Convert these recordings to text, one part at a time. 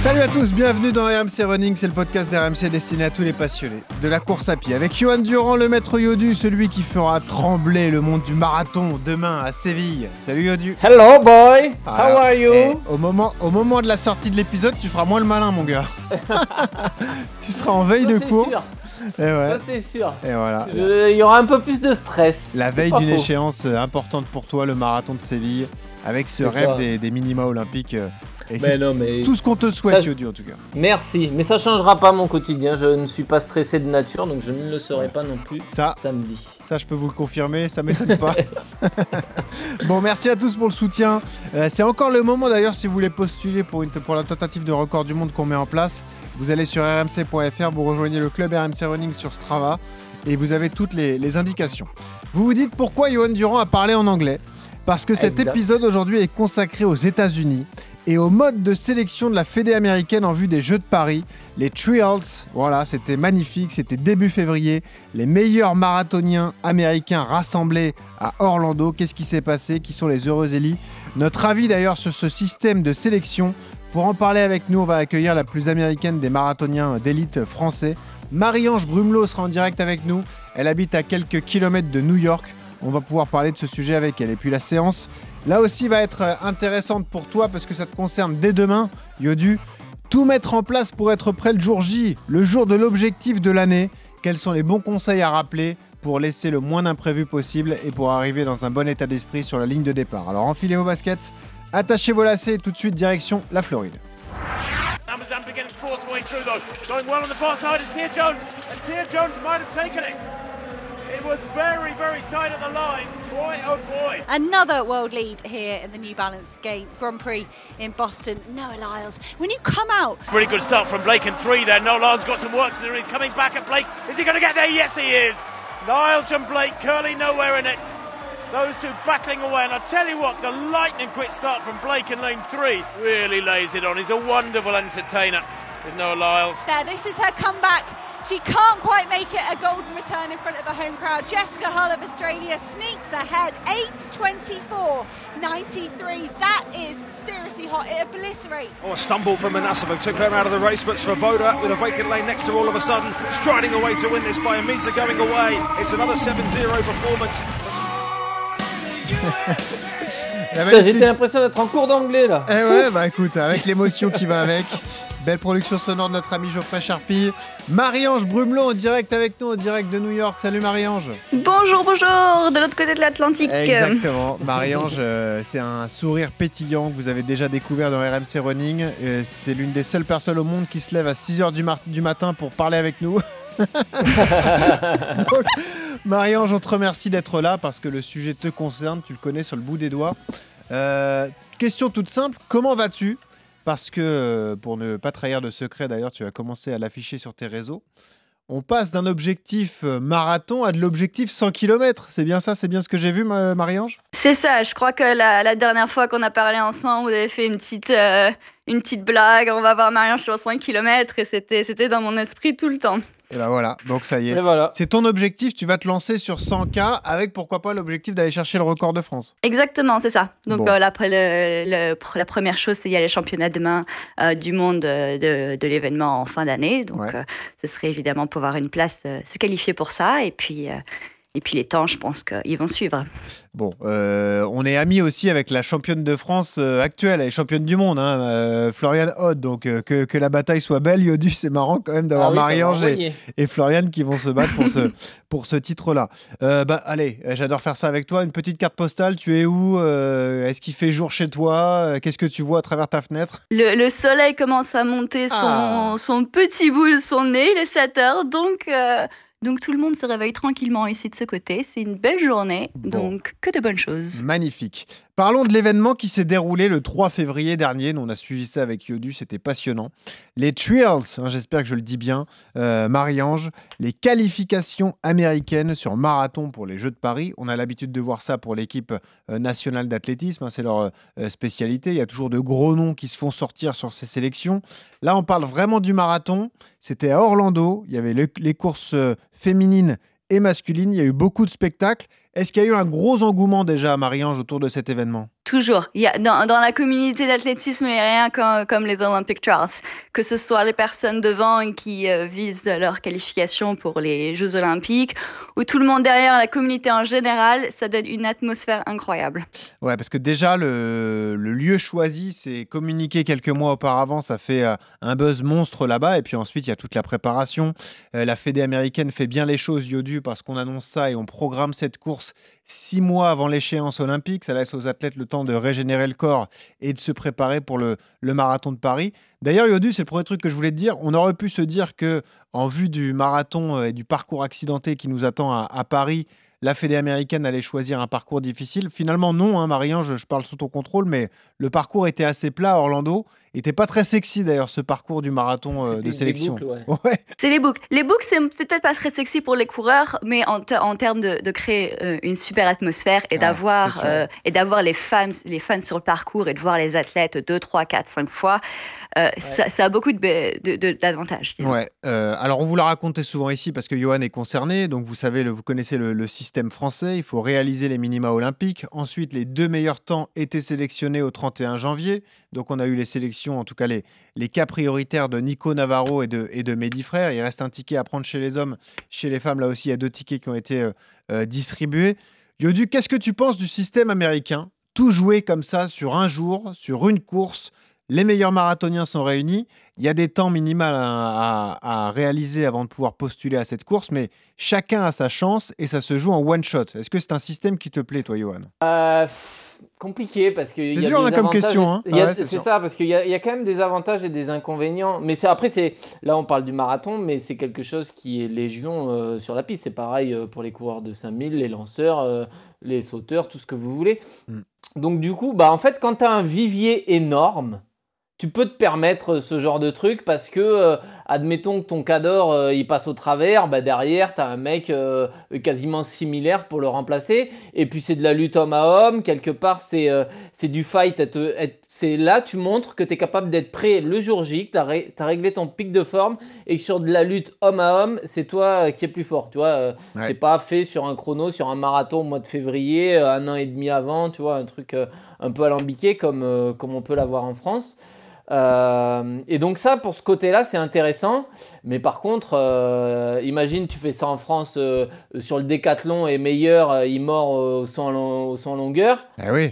Salut à tous, bienvenue dans RMC Running, c'est le podcast d'RMC destiné à tous les passionnés de la course à pied. Avec Johan Durand, le maître Yodu, celui qui fera trembler le monde du marathon demain à Séville. Salut Yodu. Hello boy, how are you? eh, au, moment, au moment de la sortie de l'épisode, tu feras moins le malin mon gars. tu seras en veille Ça, de course. sûr. Et ouais. Ça c'est sûr. Et voilà. Euh, Il y aura un peu plus de stress. La veille d'une échéance euh, importante pour toi, le marathon de Séville, avec ce rêve des, des minima olympiques. Et Mais c'est non mais tout ce qu'on te souhaite, Ça- Yodu, en tout cas. merci, mais ça changera pas mon quotidien. Je ne suis pas stressé de nature, donc je ne le serai pas non plus Ça, samedi. Ça, je peux vous le confirmer, ça m'étonne pas. bon, merci à tous pour le soutien. Euh, c'est encore le moment d'ailleurs, si vous voulez postuler pour, une, pour la tentative de record du monde qu'on met en place. Vous allez sur rmc.fr, vous rejoignez le club RMC Running sur Strava et vous avez toutes les, les indications. Vous vous dites pourquoi Johan Durand a parlé en anglais? Parce que cet Exact. épisode aujourd'hui est consacré aux États-Unis et au mode de sélection de la Fédé américaine en vue des Jeux de Paris, les Trials. Voilà, c'était magnifique, c'était début février les meilleurs marathoniens américains rassemblés à Orlando. Qu'est-ce qui s'est passé? Qui sont les heureux élis Notre avis d'ailleurs sur ce système de sélection. Pour en parler avec nous, on va accueillir la plus américaine des marathoniens d'élite français. Marie-Ange Brumelot sera en direct avec nous. Elle habite à quelques kilomètres de New York. On va pouvoir parler de ce sujet avec elle. Et puis la séance, là aussi, va être euh, intéressante pour toi parce que ça te concerne dès demain, Yodu. Tout mettre en place pour être prêt le jour J, le jour de l'objectif de l'année. Quels sont les bons conseils à rappeler pour laisser le moins d'imprévus possible et pour arriver dans un bon état d'esprit sur la ligne de départ? Alors enfilez vos baskets, attachez vos lacets et tout de suite direction la Floride. Was very, very tight at the line. Boy, oh boy. Another world lead here in the New Balance Gate Grand Prix in Boston. Noah Lyles. When you come out Really good start from Blake in three there. No, Lyle's got some work to do. He's coming back at Blake. Is he going to get there? Yes, he is. Lyles and Blake, Curly nowhere in it. Those two battling away. And I tell you what, the lightning quick start from Blake in lane three really lays it on. He's a wonderful entertainer with Noah Lyles. there, this is her comeback. She can't quite make it a golden return in front of the home crowd. Jessica Hull of Australia sneaks ahead 8.24.93. That is seriously hot. It obliterates Oh, a stumble from Manasova took her out of the race, but Svoboda with a vacant lane next to her all of a sudden, striding away to win this by a metre going away. It's another 7-0 performance. La Putain, magnifique- J'étais l'impression d'être en cours d'anglais là. Eh ouais, bah écoute, avec l'émotion qui va avec. Belle production sonore de notre ami Geoffrey Charpie. Marie-Ange Brumelot en direct avec nous, en direct de New York. Salut Marie-Ange. Bonjour, bonjour, de l'autre côté de l'Atlantique. Exactement. Marie-Ange, euh, c'est un sourire pétillant que vous avez déjà découvert dans RMC Running. Euh, c'est l'une des seules personnes au monde qui se lève à 6h du, matin pour parler avec nous. Donc, Marie-Ange, on te remercie d'être là parce que le sujet te concerne, tu le connais sur le bout des doigts. Euh, question toute simple, comment vas-tu? Parce que, euh, pour ne pas trahir de secret d'ailleurs, tu vas commencer à l'afficher sur tes réseaux. On passe d'un objectif euh, marathon à de l'objectif 100 km. C'est bien ça C'est bien ce que j'ai vu, ma- Marie-Ange? C'est ça, je crois que la, dernière fois qu'on a parlé ensemble, vous avez fait une petite, euh, une petite blague. On va voir Marianne sur 5 km et c'était dans mon esprit tout le temps. Et ben voilà, donc ça y Et est. voilà. C'est ton objectif, tu vas te lancer sur 100K avec pourquoi pas l'objectif d'aller chercher le record de France. Exactement, c'est ça. Donc Bon. euh, là, après, le, le- la première chose, c'est il y a les championnats demain euh, du monde euh, de, de l'événement en fin d'année. Donc Ouais. euh, ce serait évidemment pour avoir une place, euh, se qualifier pour ça. Et puis, euh, et puis les temps, je pense qu'ils vont suivre. Bon, euh, on est amis aussi avec la championne de France euh, actuelle, elle est championne du monde, hein, euh, Floriane Hodd. Donc euh, que, que la bataille soit belle, Yodu, c'est marrant quand même d'avoir Ah oui, Marie-Ange et, et Floriane qui vont se battre pour ce, pour ce titre-là. Euh, bah, allez, j'adore faire ça avec toi. Une petite carte postale, tu es où Euh, Est-ce qu'il fait jour chez toi Qu'est-ce que tu vois à travers ta fenêtre? Le, le soleil commence à monter son, Ah. son petit bout de son nez, il est 7 heures, donc, euh, donc tout le monde se réveille tranquillement ici de ce côté. C'est une belle journée, Bon. donc que de bonnes choses. Magnifique. Parlons de l'événement qui s'est déroulé le 3 février dernier. On a suivi ça avec Yodu, c'était passionnant. Les Trials, hein, j'espère que je le dis bien, euh, Marie-Ange, les qualifications américaines sur marathon pour les Jeux de Paris. On a l'habitude de voir ça pour l'équipe euh, nationale d'athlétisme, hein, c'est leur euh, spécialité. Il y a toujours de gros noms qui se font sortir sur ces sélections. Là, on parle vraiment du marathon. C'était à Orlando, il y avait les courses féminines et masculines, il y a eu beaucoup de spectacles. Est-ce qu'il y a eu un gros engouement déjà à Marie-Ange autour de cet événement? Toujours. Il y a, dans, dans la communauté d'athlétisme, il n'y a rien comme, comme, les Olympic Trials. Que ce soit les personnes devant qui euh, visent leur qualification pour les Jeux Olympiques ou tout le monde derrière, la communauté en général, ça donne une atmosphère incroyable. Ouais, parce que déjà, le, le lieu choisi, c'est communiqué quelques mois auparavant, ça fait euh, un buzz monstre là-bas. Et puis ensuite, il y a toute la préparation. Euh, la Fédé américaine fait bien les choses, Yodu, parce qu'on annonce ça et on programme cette course six mois avant l'échéance olympique. Ça laisse aux athlètes le temps de régénérer le corps et de se préparer pour le, marathon de Paris. D'ailleurs, Yodu, c'est le premier truc que je voulais te dire. On aurait pu se dire que, en vue du marathon euh, et du parcours accidenté qui nous attend à Paris, la Fédé américaine allait choisir un parcours difficile. Finalement, non, hein, Marianne, je, parle sous ton contrôle, mais le parcours était assez plat Orlando. Était pas très sexy d'ailleurs ce parcours du marathon euh, de sélection. C'est les boucles. Les boucles, c'est peut-être pas très sexy pour les coureurs, mais en, termes de, créer euh, une super atmosphère et d'avoir euh, et d'avoir les fans, les fans sur le parcours et de voir les athlètes deux, trois, quatre, cinq fois, ça, a beaucoup d'avantages. De, ouais. alors on vous l'a raconté souvent ici parce que Johan est concerné, donc vous savez, le, vous connaissez le, système français, il faut réaliser les minima olympiques. Ensuite, les deux meilleurs temps étaient sélectionnés au 31 janvier. Donc, on a eu les sélections, en tout cas les, cas prioritaires de Nico Navarro et de, et de Mehdi Frère. Il reste un ticket à prendre chez les hommes. Chez les femmes, là aussi, il y a deux tickets qui ont été euh, euh, distribués. Yodu, qu'est-ce que tu penses du système américain? Tout joué comme ça sur un jour, sur une course les meilleurs marathoniens sont réunis. Il y a des temps minimaux à, réaliser avant de pouvoir postuler à cette course, mais chacun a sa chance et ça se joue en one shot. Est-ce que c'est un système qui te plaît, toi, Johan? Euh, Compliqué parce que. C'est dur hein, comme question. Hein. c'est ça, parce qu'il y, a quand même des avantages et des inconvénients. Mais après, là, on parle du marathon, mais c'est quelque chose qui est légion euh, sur la piste. C'est pareil euh, pour les coureurs de 5000, les lanceurs, les sauteurs, tout ce que vous voulez. Mm. Donc, du coup, bah, en fait, quand tu as un vivier énorme, tu peux te permettre ce genre de truc parce que, euh, admettons que ton cador euh, il passe au travers, bah derrière tu as un mec euh, quasiment similaire pour le remplacer. Et puis c'est de la lutte homme à homme, quelque part c'est c'est du fight. C'est là tu montres que tu es capable d'être prêt le jour J, que tu as, réglé ton pic de forme et que sur de la lutte homme à homme, c'est toi qui es plus fort. Tu vois, c'est pas fait sur un chrono, sur un marathon au mois de février, un an et demi avant, tu vois, un truc un peu alambiqué comme, comme on peut l'avoir en France. Euh, et donc ça, pour ce côté-là, c'est intéressant. Mais par contre, euh, imagine, tu fais ça en France euh, sur le décathlon et meilleur, il mord au son, au longueur. Eh oui.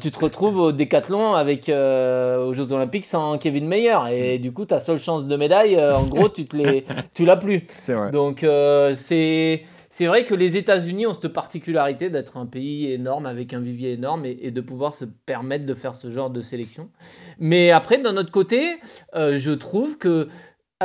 tu te retrouves au décathlon avec aux Jeux Olympiques sans Kevin Meyer. Et du coup, ta seule chance de médaille, en gros, tu, te les, tu l'as plus. Vrai. Donc c'est c'est vrai que les États-Unis ont cette particularité d'être un pays énorme avec un vivier énorme et, de pouvoir se permettre de faire ce genre de sélection. Mais après, d'un autre côté, euh, je trouve que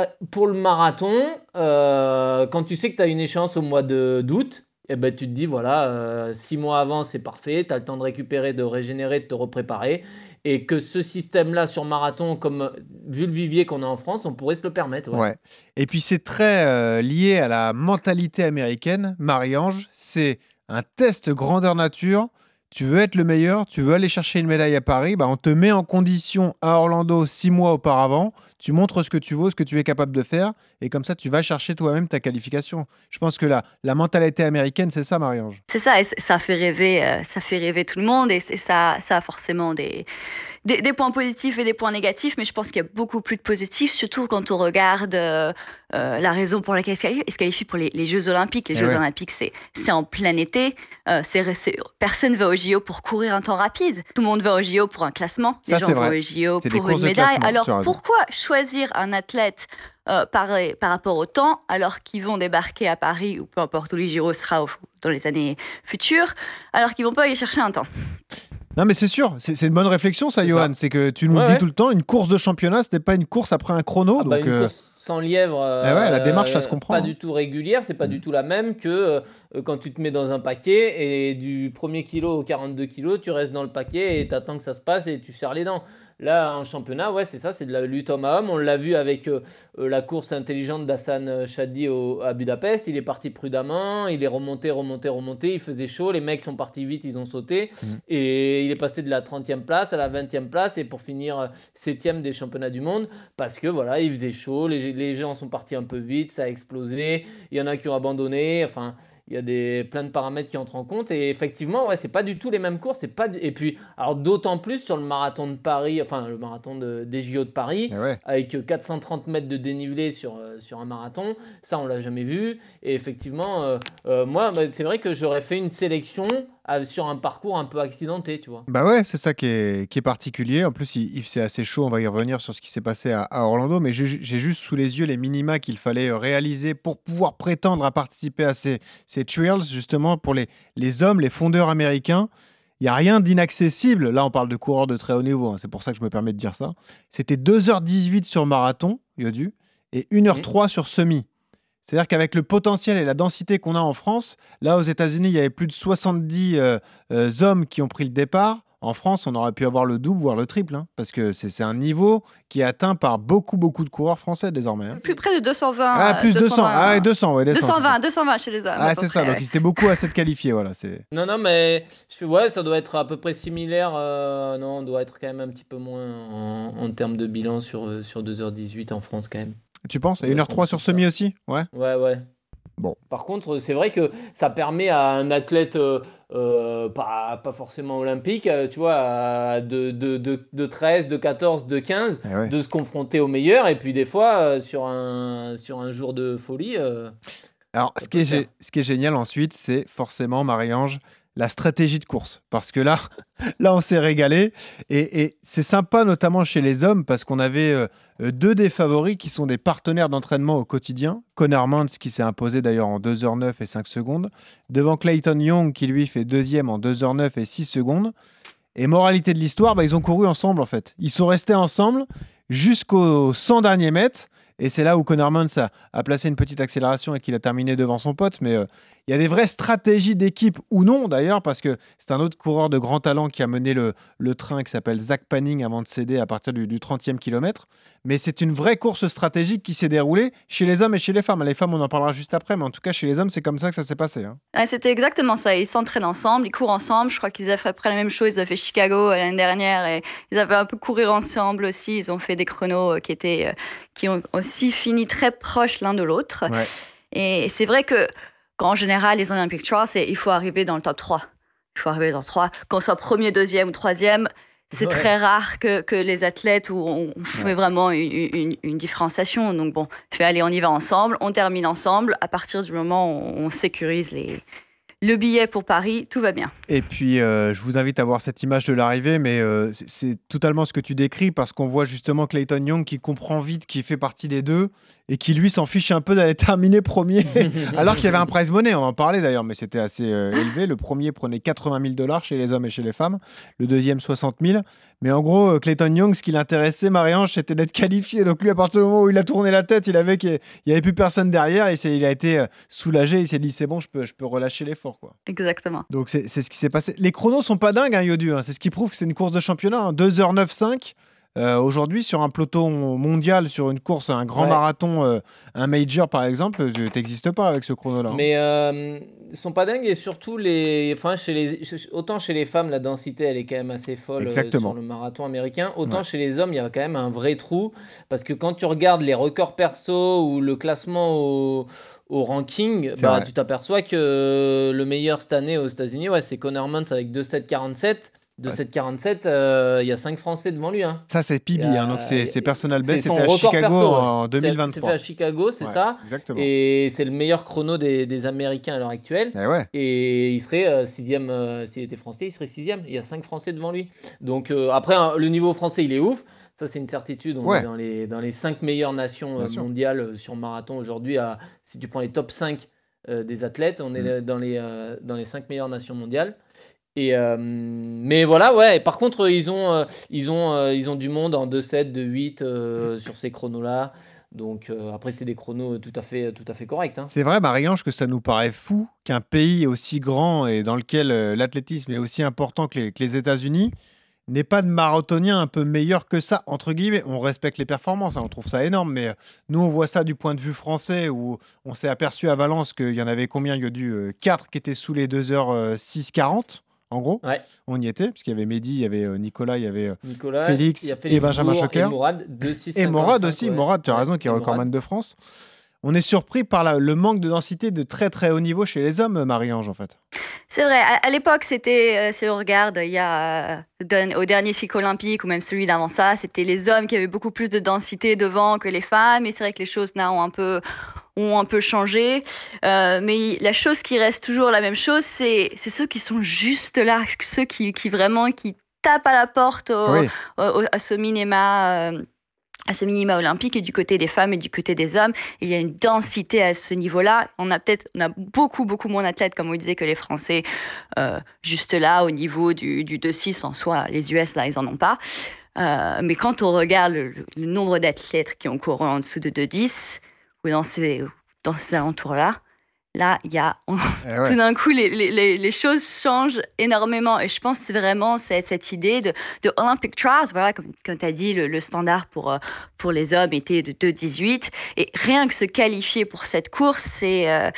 euh, pour le marathon, euh, quand tu sais que tu as une échéance au mois d'août, eh ben, tu te dis, voilà, six mois avant, c'est parfait, tu as le temps de récupérer, de régénérer, de te repréparer et que ce système-là sur marathon, comme vu le vivier qu'on a en France, on pourrait se le permettre. Ouais. Et puis c'est très euh, lié à la mentalité américaine. Marie-Ange, c'est un test grandeur nature. Tu veux être le meilleur, tu veux aller chercher une médaille à Paris, bah on te met en condition à Orlando six mois auparavant tu montres ce que tu vaux, ce que tu es capable de faire, et comme ça, tu vas chercher toi-même ta qualification. Je pense que la, la mentalité américaine, c'est ça, Marie-Ange. C'est ça, et ça fait rêver, euh, ça fait rêver tout le monde, et ça, ça a forcément des, des, points positifs et des points négatifs, mais je pense qu'il y a beaucoup plus de positifs, surtout quand on regarde euh, euh, la raison pour laquelle il se qualifie pour les, Jeux Olympiques. Les eh Jeux Olympiques, c'est en plein été. Euh, personne ne va au JO pour courir un temps rapide. Tout le monde va au JO pour un classement. les gens vont au JO pour une médaille. Alors pourquoi choisir un athlète par, par rapport au temps, alors qu'ils vont débarquer à Paris ou peu importe où les JO sera dans les années futures, alors qu'ils vont pas aller chercher un temps? Non, mais c'est sûr, c'est une bonne réflexion, ça, Johan. C'est que tu nous le dis ouais. tout le temps, une course de championnat, ce n'est pas une course après un chrono. Ah bah, donc, une euh, course sans lièvre, Eh ouais, la euh, démarche, ça se comprend, Pas hein. du tout régulière, c'est pas du tout la même que euh, quand tu te mets dans un paquet et du premier kilo au 42 kilos, tu restes dans le paquet et t'attends que ça se passe et tu serres les dents. Là, en championnat, ouais, c'est ça, c'est de la lutte homme à homme. On l'a vu avec euh, euh, la course intelligente d'Hassan euh, Chadi au- à Budapest. Il est parti prudemment, il est remonté, remonté, remonté. Il faisait chaud, les mecs sont partis vite, ils ont sauté. Et il est passé de la 30e place à la 20e place et pour finir 7e des championnats du monde parce que voilà, il faisait chaud, les, les gens sont partis un peu vite, ça a explosé. Il y en a qui ont abandonné. Enfin, il y a des, plein de paramètres qui entrent en compte. Et effectivement, ouais, c'est pas du tout les mêmes courses. C'est pas du- Et puis, alors d'autant plus sur le marathon de Paris, enfin le marathon de, des JO de Paris, eh ouais. avec 430 mètres de dénivelé sur, euh, sur un marathon. Ça, on l'a jamais vu. Et effectivement, euh, euh, moi, bah, c'est vrai que j'aurais fait une sélection euh, sur un parcours un peu accidenté, tu vois. Bah ouais, c'est ça qui est, qui est particulier. En plus, il, il- c'est assez chaud. On va y revenir sur ce qui s'est passé à, à Orlando. Mais j'ai j'ai juste sous les yeux les minima qu'il fallait euh, réaliser pour pouvoir prétendre à participer à ces, ces trials, justement, pour les, les hommes, les fondeurs américains. Il n'y a rien d'inaccessible. Là, on parle de coureurs de très haut niveau. hein. C'est pour ça que je me permets de dire ça. C'était 2h18 sur marathon, Yodu, et 1h03 sur semi. C'est-à-dire qu'avec le potentiel et la densité qu'on a en France, là aux États-Unis, il y avait plus de 70 euh, euh, hommes qui ont pris le départ. En France, on aurait pu avoir le double, voire le triple, hein, parce que c'est un niveau qui est atteint par beaucoup, beaucoup de coureurs français désormais. hein. Plus près de 220. Ah, plus 200. Ah, ouais, 200, ouais, 200, c'est 220, ça. 220 chez les hommes. Ah, c'est ça. près, Donc, ouais. ils étaient beaucoup à s'être qualifiés. Voilà. Non, non, mais je- ouais, ça doit être à peu près similaire. euh, non, on doit être quand même un petit peu moins en, en termes de bilan sur, sur 2h18 en France, quand même. Tu penses? Et Ouais, 1h03 sur ça. semi aussi? Ouais. Ouais, ouais. Bon. Par contre, c'est vrai que ça permet à un athlète euh, euh, pas, pas forcément olympique, euh, tu vois, de, de, de, de 13, de 14, de 15, Eh ouais. de se confronter au meilleur. Et puis des fois, euh, sur, un, sur un jour de folie, euh, Alors, ce qui, est, ce qui est génial ensuite, c'est forcément, Marie-Ange, la stratégie de course. Parce que là, là on s'est régalé. Et, c'est sympa, notamment chez les hommes, parce qu'on avait euh, deux des favoris qui sont des partenaires d'entraînement au quotidien. Connor Mantz, qui s'est imposé d'ailleurs en 2h09 et 5 secondes, devant Clayton Young, qui lui fait deuxième en 2h09 et 6 secondes. Et moralité de l'histoire, bah, ils ont couru ensemble en fait. Ils sont restés ensemble jusqu'aux 100 derniers mètres. Et c'est là où Connor a, a placé une petite accélération et qu'il a terminé devant son pote. Mais euh, il y a des vraies stratégies d'équipe ou non d'ailleurs, parce que c'est un autre coureur de grand talent qui a mené le, le train qui s'appelle Zach Panning avant de céder à partir du, du 30e kilomètre. Mais c'est une vraie course stratégique qui s'est déroulée chez les hommes et chez les femmes. Les femmes, on en parlera juste après, mais en tout cas, chez les hommes, c'est comme ça que ça s'est passé. hein. Ouais, C'était exactement ça. Ils s'entraînent ensemble, ils courent ensemble. Je crois qu'ils avaient fait après la même chose. Ils avaient fait Chicago euh, l'année dernière et ils avaient un peu courir ensemble aussi. Ils ont fait des chronos euh, qui étaient, euh, qui ont aussi fini très proches l'un de l'autre. Ouais. Et c'est vrai que, qu'en général, les Olympic Trials, c'est il faut arriver dans le top 3. Il faut arriver dans le 3. Qu'on soit premier, deuxième ou troisième, c'est Ouais. très rare que, que les athlètes où on fait vraiment une, une- une différenciation. Donc bon, je fais allez, on y va ensemble, on termine ensemble. À partir du moment où on sécurise les, le billet pour Paris, tout va bien. Et puis, euh, je vous invite à voir cette image de l'arrivée, mais euh, c'est- totalement ce que tu décris parce qu'on voit justement Clayton Young qui comprend vite qu'il fait partie des deux et qui lui s'en fiche un peu d'aller terminer premier, alors qu'il y avait un prize money, on en parlait d'ailleurs, mais c'était assez euh, élevé. Le premier prenait 80 000 dollars chez les hommes et chez les femmes, le deuxième 60 000. Mais en gros, euh, Clayton Young, ce qui l'intéressait, Marie-Ange, c'était d'être qualifié. Donc lui, à partir du moment où il a tourné la tête, il avait qu'il n'y avait plus personne derrière et il a été euh, soulagé. Il s'est dit, c'est bon, je peux, je peux relâcher l'effort. quoi. Exactement. Donc c'est ce qui s'est passé. Les chronos sont pas dingues, hein, Yodu. hein. C'est ce qui prouve que c'est une course de championnat. hein. 2h95 euh, aujourd'hui sur un peloton mondial, sur une course, un grand Ouais. marathon, euh, un major par exemple, tu n'existes pas avec ce chrono-là. hein. Mais euh, ils sont pas dingues et surtout les, enfin chez les, autant chez les femmes la densité elle est quand même assez folle sur le marathon américain, autant Ouais. chez les hommes il y a quand même un vrai trou parce que quand tu regardes les records perso ou le classement au, au ranking, bah tu t'aperçois que le meilleur cette année aux États-Unis, ouais, c'est Connor Mantz avec 2,747. 2,747, euh, il y a 5 Français devant lui. Hein. Ça c'est PB, a- hein, donc c'est c'est personal C'est best. son C'était à Chicago ouais. en C'est- C'est 2023. fait à Chicago, c'est Ouais, ça. Exactement. Et c'est le meilleur chrono des, des Américains à l'heure actuelle. Eh ouais. Et il serait euh, sixième, euh, s'il était français, il serait sixième. Il y a cinq Français devant lui. Donc euh, après, hein, le niveau français, il est ouf. Ça, c'est une certitude. On Ouais. est dans les, dans les cinq meilleures nations euh, mondiales euh, sur marathon aujourd'hui. à- Si tu prends les top 5 euh, des athlètes, on est Mm. euh, dans les, euh, dans les cinq meilleures nations mondiales. Et, euh, mais voilà, ouais. Par contre, ils ont, euh, ils ont, euh, ils ont du monde en 2-7, 2-8 euh, sur ces chronos-là. Donc après, c'est des chronos tout à fait, tout à fait corrects. hein. C'est vrai, Marie-Ange, que ça nous paraît fou qu'un pays aussi grand et dans lequel l'athlétisme est aussi important que les, États-Unis n'ait pas de marathonien un peu meilleur que ça, entre guillemets. On respecte les performances, hein, on trouve ça énorme, mais nous, on voit ça du point de vue français où on s'est aperçu à Valence qu'il y en avait combien? Il y a eu 4 qui étaient sous les 2h6-40, en gros. Ouais. On y était, puisqu'il y avait Mehdi, il y avait euh, Nicolas, il y avait euh, Nicolas, Félix il y a et Félix Benjamin Bourg Choquer. Et Mourad, 2-6, Et Morad 55, aussi, ouais. Morad, tu as raison, qui est recordman de France. On est surpris par la- le manque de densité de très très haut niveau chez les hommes, Marie-Ange, en fait. C'est vrai, à, à l'époque, c'était, euh, si on regarde, il y a, euh, au dernier cycle olympique ou même celui d'avant ça, c'était les hommes qui avaient beaucoup plus de densité devant que les femmes. Et c'est vrai que les choses là ont un peu, ont un peu changé. Euh, mais la chose qui reste toujours la même chose, c'est, c'est ceux qui sont juste là, ceux qui, qui vraiment, qui tapent à la porte au- Oui. au- au- à ce minima. euh, à ce minima olympique et du côté des femmes et du côté des hommes, il y a une densité à ce niveau-là. On a peut-être, on a beaucoup beaucoup moins d'athlètes, comme on disait, que les Français, euh, juste là au niveau du, du 2-6 en soi. Les US là, ils en ont pas. Euh, mais quand on regarde le, le nombre d'athlètes qui ont couru en dessous de 2-10 ou dans ces dans ces alentours-là, là, il y a Eh ouais. tout d'un coup, les, les- les- choses changent énormément. Et je pense que c'est vraiment cette, cette idée de, de Olympic Trials. Voilà, comme, comme tu as dit, le, le standard pour, euh, pour les hommes était de 2,18. Et rien que se qualifier pour cette course, c'est. euh,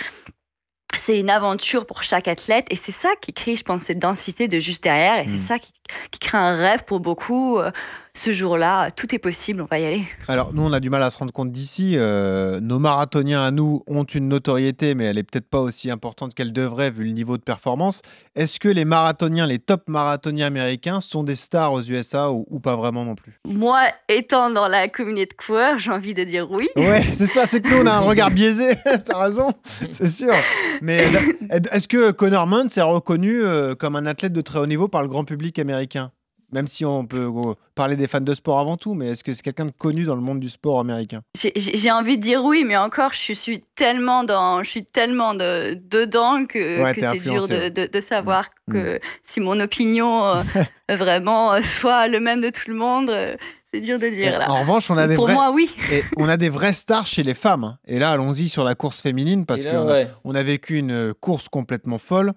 c'est une aventure pour chaque athlète et c'est ça qui crée, je pense, cette densité de juste derrière et c'est Mm. ça qui, qui crée un rêve pour beaucoup. Euh, Ce jour-là, tout est possible, on va y aller. Alors, nous, on a du mal à se rendre compte d'ici. Euh, nos marathoniens à nous ont une notoriété, mais elle est peut-être pas aussi importante qu'elle devrait vu le niveau de performance. Est-ce que les marathoniens, les top marathoniens américains, sont des stars aux USA ou, ou pas vraiment non plus? Moi, étant dans la communauté de coureurs, j'ai envie de dire oui. Ouais, c'est ça, c'est que nous, on a un regard biaisé, t'as raison, c'est sûr. Mais est-ce que Connor Muntz est reconnu euh, comme un athlète de très haut niveau par le grand public américain? Même si on peut euh, parler des fans de sport avant tout, mais est-ce que c'est quelqu'un de connu dans le monde du sport américain? J'ai- envie de dire oui, mais encore, je suis tellement dans, je suis tellement de, dedans que, Ouais, que t'es c'est dur de, ouais. de, de savoir Mm. que si mon opinion euh, vraiment euh, soit le même de tout le monde, euh, c'est dur de dire là. En revanche, on a des Pour vrais... moi, oui. Et on a des vraies stars chez les femmes. hein. Et là, allons-y sur la course féminine parce qu'on a, ouais. on a vécu une course complètement folle.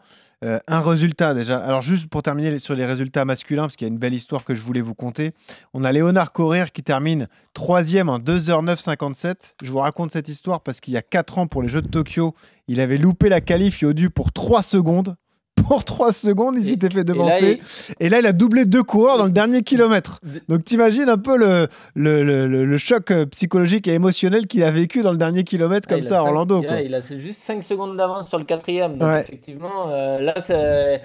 Euh, un résultat déjà. Alors juste pour terminer sur les résultats masculins, parce qu'il y a une belle histoire que je voulais vous conter. On a Léonard Correr qui termine troisième en 2h9,57. Je vous raconte cette histoire parce qu'il y a 4 ans pour les Jeux de Tokyo, il avait loupé la qualif Yodu pour 3 secondes. Pour 3 secondes, il s'était fait Et là, devancer. il- Et là, il a doublé deux coureurs dans le dernier kilomètre. Donc, t'imagines un peu le, le, le- le- le choc euh, psychologique et émotionnel qu'il a vécu dans le dernier kilomètre Ah, comme ça à Orlando. il a- quoi. Il a juste 5 secondes d'avance sur le quatrième. Donc Ouais. effectivement, euh, là, c'est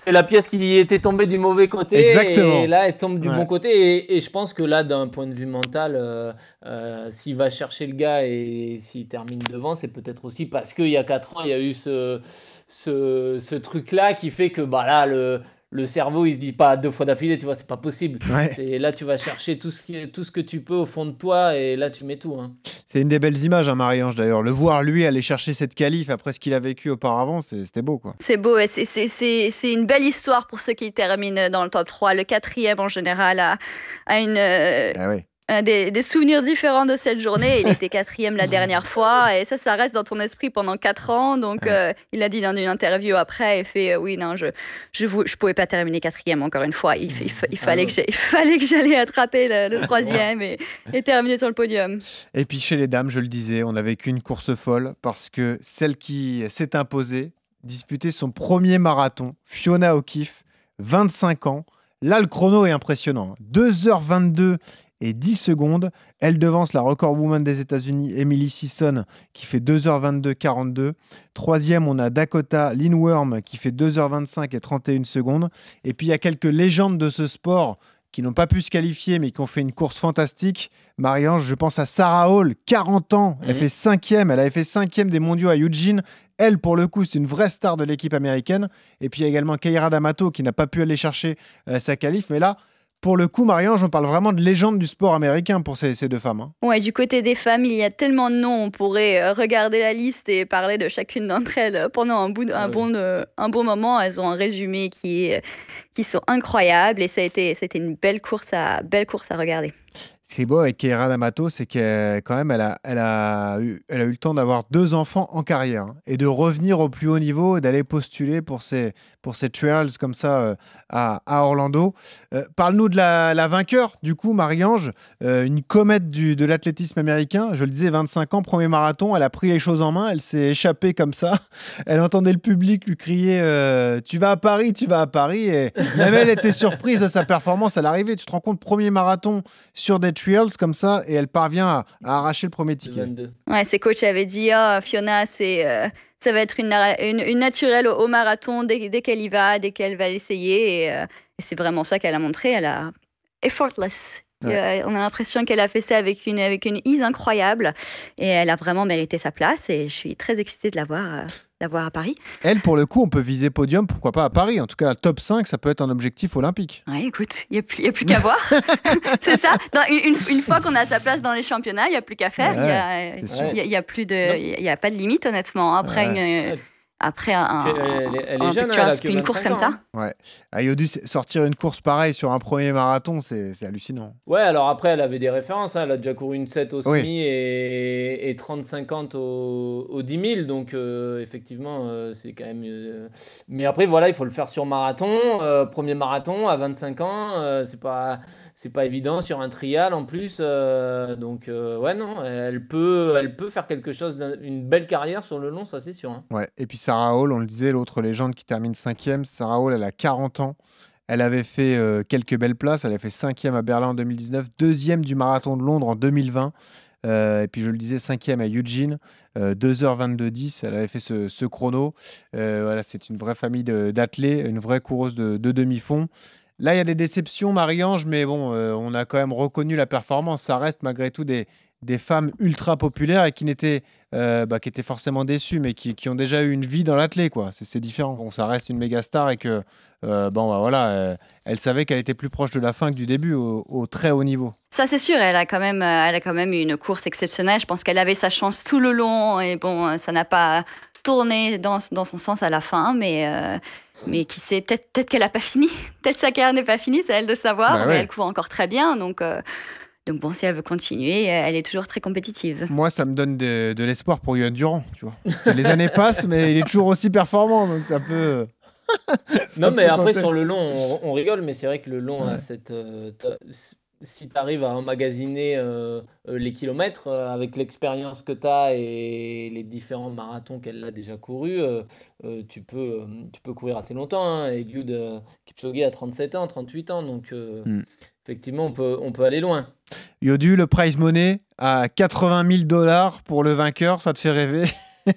c'est la pièce qui était tombée du mauvais côté. Exactement. Et là, elle tombe du Ouais. bon côté. Et, et je pense que là, d'un point de vue mental, euh, euh, s'il va chercher le gars et s'il termine devant, c'est peut-être aussi parce qu'il y a 4 ans, il y a eu ce, ce, ce truc-là qui fait que bah, là, le, le cerveau, il se dit pas deux fois d'affilée, tu vois, c'est pas possible. Ouais. C'est- Là, tu vas chercher tout ce, qui, tout ce que tu peux au fond de toi et là, tu mets tout. Hein. C'est une des belles images, hein, Marie-Ange d'ailleurs. Le voir lui aller chercher cette qualif après ce qu'il a vécu auparavant, c'est- c'était beau quoi. C'est beau, et c'est- c'est c'est- c'est une belle histoire pour ceux qui terminent dans le top 3. Le quatrième, en général, a, a une, euh, Ah ouais. Un des, des souvenirs différents de cette journée. Il était quatrième la dernière fois, et ça, ça reste dans ton esprit pendant quatre ans. Donc, euh, il a dit dans une interview après, il fait euh, Oui, non, je je, pouvais pas terminer quatrième encore une fois. Il, il fallait, que il fallait que j'allais attraper le, le troisième et, et terminer sur le podium. Et puis chez les dames, je le disais, on a vécu une course folle parce que celle qui s'est imposée disputait son premier marathon, Fiona O'Keeffe, 25 ans. Là, le chrono est impressionnant. 2h22 et 10 secondes. Elle devance la record woman des États-Unis, Emily Sisson, qui fait 2h22-42. Troisième, on a Dakota Lindworm, qui fait 2h25 et 31 secondes. Et puis, il y a quelques légendes de ce sport qui n'ont pas pu se qualifier, mais qui ont fait une course fantastique. Marie-Ange, je pense à Sarah Hall, 40 ans. Elle Mhm. fait cinquième. Elle avait fait cinquième des mondiaux à Eugene. Elle, pour le coup, c'est une vraie star de l'équipe américaine. Et puis, il y a également Keira D'Amato, qui n'a pas pu aller chercher euh, sa qualif. Mais là, pour le coup, Marie-Ange, on parle vraiment de légende du sport américain pour ces, ces deux femmes. hein. Ouais, du côté des femmes, il y a tellement de noms. On pourrait euh, regarder la liste et parler de chacune d'entre elles euh, pendant un, bout un, Ah bon, de- un bon moment. Elles ont un résumé qui, est, qui sont incroyables et ça a été, ça a été une belle course à, belle course à regarder. Ce qui est beau avec Keira D'Amato, c'est qu'elle quand même, elle a, elle, a eu, elle a eu le temps d'avoir deux enfants en carrière hein, et de revenir au plus haut niveau et d'aller postuler pour ces, pour ces trials comme ça euh, à, à Orlando. Euh, Parle-nous de la, la vainqueur, du coup, Marie-Ange, euh, une comète du, de l'athlétisme américain. Je le disais, 25 ans, premier marathon, elle a pris les choses en main, elle s'est échappée comme ça. Elle entendait le public lui crier Tu vas à Paris, tu vas à Paris. Et même elle était surprise de sa performance à l'arrivée. Tu te rends compte, premier marathon sur des trials comme ça, et elle parvient à, à arracher le premier ticket. 22. Ouais, ses coachs avaient dit Ah, Fiona, c'est, euh, ça va être une, une, une naturelle au, au marathon dès, dès qu'elle y va, dès qu'elle va l'essayer. Et, euh, et c'est vraiment ça qu'elle a montré. Elle a effortless. Ouais. Euh, on a l'impression qu'elle a fait ça avec une, avec une ease incroyable. Et elle a vraiment mérité sa place. Et je suis très excitée de la voir, euh, de la voir à Paris. Elle, pour le coup, on peut viser podium, pourquoi pas à Paris. En tout cas, top 5, ça peut être un objectif olympique. Ouais, écoute, il n'y a plus, y a plus qu'à voir. c'est ça. Une, une- fois qu'on a sa place dans les championnats, il n'y a plus qu'à faire. Il Ouais, n'y c'est sûr. a, y a- y a plus de, il y a pas de limite, honnêtement. Après, Ouais. une, Ouais. Après un, elle est- elle est un jeune, hein, elle une course 25 comme ans, ça. hein. À Yodu, sortir une course pareille sur un premier marathon, c'est c'est hallucinant. Ouais, alors après, elle avait des références. hein. Elle a déjà couru une 7 au Oui. semi et, et 30-50 au, au 10 000. Donc, euh, effectivement, euh, c'est quand même. euh, Mais après, voilà, il faut le faire sur marathon. euh, premier marathon à 25 ans, euh, c'est pas. C'est pas évident sur un trial en plus. euh, donc, euh, ouais, non, elle peut, elle peut faire quelque chose, une belle carrière sur le long, ça c'est sûr. hein. Ouais. Et puis Sarah Hall, on le disait, l'autre légende qui termine cinquième. Sarah Hall, elle a 40 ans. Elle avait fait euh, quelques belles places. Elle a fait cinquième à Berlin en 2019, deuxième du marathon de Londres en 2020. Euh, et puis je le disais, cinquième à Eugene, euh, 2h22-10. Elle avait fait ce, chrono. Euh, voilà, c'est une vraie famille d'athlètes, une vraie coureuse de, de demi-fond. Là, il y a des déceptions, Marie-Ange, mais bon, euh, on a quand même reconnu la performance. Ça reste malgré tout des, des femmes ultra populaires et qui n'étaient euh, bah, qui étaient forcément déçues, mais qui, qui ont déjà eu une vie dans l'athlète, quoi. C'est c'est différent. Bon, ça reste une méga star et que, euh, bon, bah, voilà, euh, elle savait qu'elle était plus proche de la fin que du début au, au très haut niveau. Ça, c'est sûr. Elle a quand même, euh, elle a quand même eu une course exceptionnelle. Je pense qu'elle avait sa chance tout le long. Et bon, euh, ça n'a pas tourné dans, dans son sens à la fin. Mais, mais qui sait, peut-être peut qu'elle n'a pas fini. Peut-être sa carrière n'est pas finie, c'est à elle de savoir. Bah mais elle court encore très bien. Donc, euh, donc bon, si elle veut continuer, euh, elle est toujours très compétitive. Moi, ça me donne de, de l'espoir pour Yohan Durand, tu vois. Les années passent, mais il est toujours aussi performant, donc ça peut. Non, mais après, compter. sur le long, on, on rigole, mais c'est vrai que le long, Ouais. a cette, euh, t'as- si tu arrives à emmagasiner euh, les kilomètres, euh, avec l'expérience que tu as et les différents marathons qu'elle a déjà courus, euh, tu, peux, tu peux courir assez longtemps. Hein. Eliud euh, Kipchoge a 37 ans, 38 ans, donc euh, Mm. effectivement, on peut, on peut aller loin. Yodu, le prize money à 80 000 dollars pour le vainqueur, ça te fait rêver?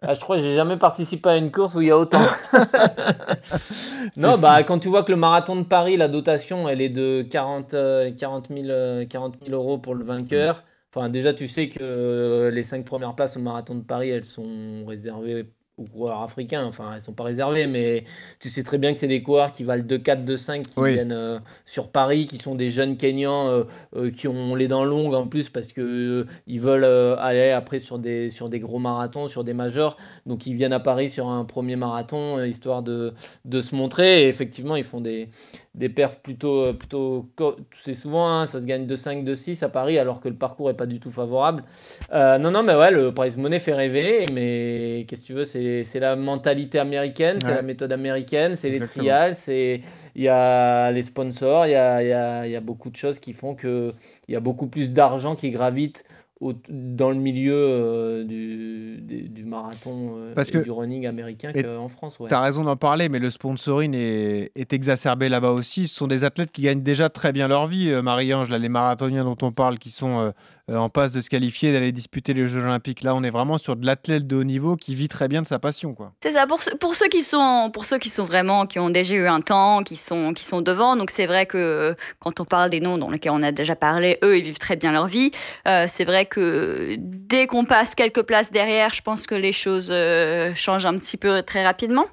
Ah, je crois que j'ai jamais participé à une course où il y a autant. non, bah, quand tu vois que le marathon de Paris, la dotation, elle est de 40, euh, 40, 000, euh, 40 000 euros pour le vainqueur. Enfin, déjà, tu sais que euh, les cinq premières places au marathon de Paris, elles sont réservées aux coureurs africains. Enfin, elles sont pas réservées, mais tu sais très bien que c'est des coureurs qui valent 2, 4, 2, 5 qui Oui. viennent euh, sur Paris, qui sont des jeunes Kenyans euh, euh, qui ont les dents longues en plus parce que ils veulent aller après sur des, sur des gros marathons, sur des majors. Donc ils viennent à Paris sur un premier marathon histoire de, de se montrer. Et effectivement, ils font des, des perfs plutôt. euh, plutôt c'est souvent, hein, ça se gagne de 5, de 6 à Paris alors que le parcours est pas du tout favorable. Euh, non, non, mais ouais, le prize money fait rêver. Mais qu'est-ce que tu veux, c'est la mentalité américaine, c'est Ouais. la méthode américaine, c'est les trials, c'est il y a les sponsors, il y a, y a- il y a beaucoup de choses qui font que il y a beaucoup plus d'argent qui gravite au- dans le milieu euh, du, du, du marathon euh, Parce et que- du running américain qu'en France. Ouais. Tu as raison d'en parler, mais le sponsoring est, est exacerbé là-bas aussi. Ce sont des athlètes qui gagnent déjà très bien leur vie, euh, Marie-Ange, là, les marathoniens dont on parle, qui sont en passe de se qualifier, d'aller disputer les Jeux Olympiques. Là, on est vraiment sur de l'athlète de haut niveau qui vit très bien de sa passion. Quoi. C'est ça, pour, ceux- pour, ceux qui sont, pour ceux qui sont vraiment, qui ont déjà eu un temps, qui sont, qui sont devant. Donc c'est vrai que quand on parle des noms dans lesquels on a déjà parlé, eux, ils vivent très bien leur vie. Euh, c'est vrai que dès qu'on passe quelques places derrière, je pense que les choses euh, changent un petit peu très rapidement.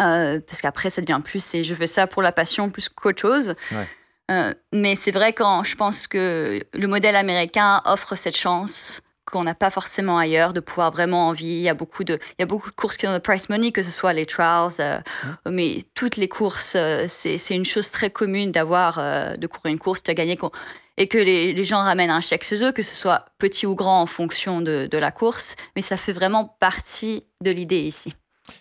Euh, parce qu'après, ça devient plus, et je fais ça pour la passion plus qu'autre chose. Ouais. Euh, mais c'est vrai quand je pense que le modèle américain offre cette chance qu'on n'a pas forcément ailleurs de pouvoir vraiment en vivre. Il y a beaucoup de, il y a beaucoup de courses qui ont le price money, que ce soit les trials, euh, mais toutes les courses, euh, c'est une chose très commune d'avoir, euh, de courir une course, de gagner, qu'on- et que les, gens ramènent un chèque chez eux, que ce soit petit ou grand en fonction de, la course. Mais ça fait vraiment partie de l'idée ici.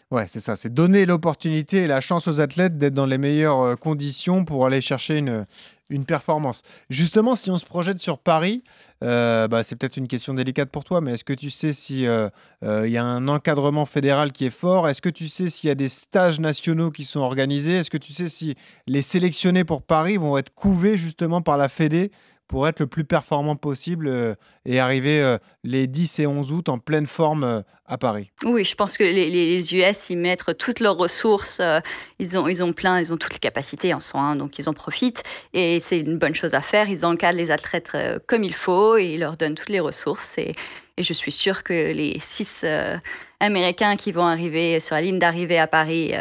Ouais, c'est ça. C'est donner l'opportunité et la chance aux athlètes d'être dans les meilleures euh, conditions pour aller chercher une, performance. Justement, si on se projette sur Paris, euh, bah, c'est peut-être une question délicate pour toi, mais est-ce que tu sais si euh, euh, y a un encadrement fédéral qui est fort? Est-ce que tu sais s'il y a des stages nationaux qui sont organisés? Est-ce que tu sais si les sélectionnés pour Paris vont être couvés justement par la Fédé pour être le plus performant possible euh, et arriver euh, les 10 et 11 août en pleine forme euh, à Paris Oui, je pense que les, US, ils mettent toutes leurs ressources, ils, ont, ils ont plein, ils ont toutes les capacités en soi, hein, donc ils en profitent. Et c'est une bonne chose à faire. Ils encadrent les athlètes comme il faut et ils leur donnent toutes les ressources. Et, je suis sûre que les six euh, Américains qui vont arriver sur la ligne d'arrivée à Paris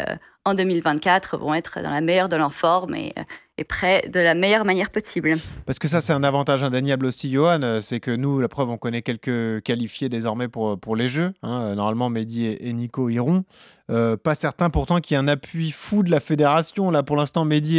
en 2024 vont être dans la meilleure de leur forme et, euh, et prêts de la meilleure manière possible. Parce que ça, c'est un avantage indéniable aussi, Johan. euh, C'est que nous, la preuve, on connaît quelques qualifiés désormais pour, pour les Jeux. hein. Euh, Normalement, Mehdi et, Nico iront. Euh, pas certain pourtant qu'il y ait un appui fou de la fédération. Là, pour l'instant, Mehdi